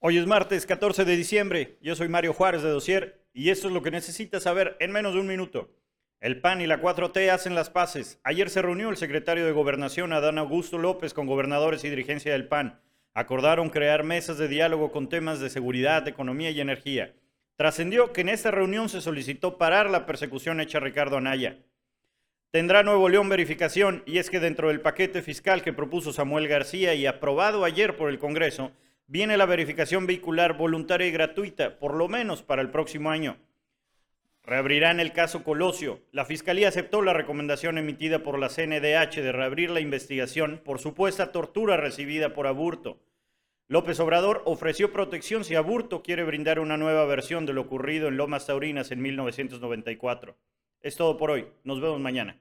Hoy es martes 14 de diciembre. Yo soy Mario Juárez de Dosier y esto es lo que necesitas saber en menos de un minuto. El PAN y la 4T hacen las paces. Ayer se reunió el secretario de Gobernación, Adán Augusto López, con gobernadores y dirigencia del PAN. Acordaron crear mesas de diálogo con temas de seguridad, economía y energía. Trascendió que en esta reunión se solicitó parar la persecución hecha a Ricardo Anaya. Tendrá Nuevo León verificación y es que dentro del paquete fiscal que propuso Samuel García y aprobado ayer por el Congreso, viene la verificación vehicular voluntaria y gratuita, por lo menos para el próximo año. Reabrirán el caso Colosio. La Fiscalía aceptó la recomendación emitida por la CNDH de reabrir la investigación por supuesta tortura recibida por Aburto. López Obrador ofreció protección si Aburto quiere brindar una nueva versión de lo ocurrido en Lomas Taurinas en 1994. Es todo por hoy. Nos vemos mañana.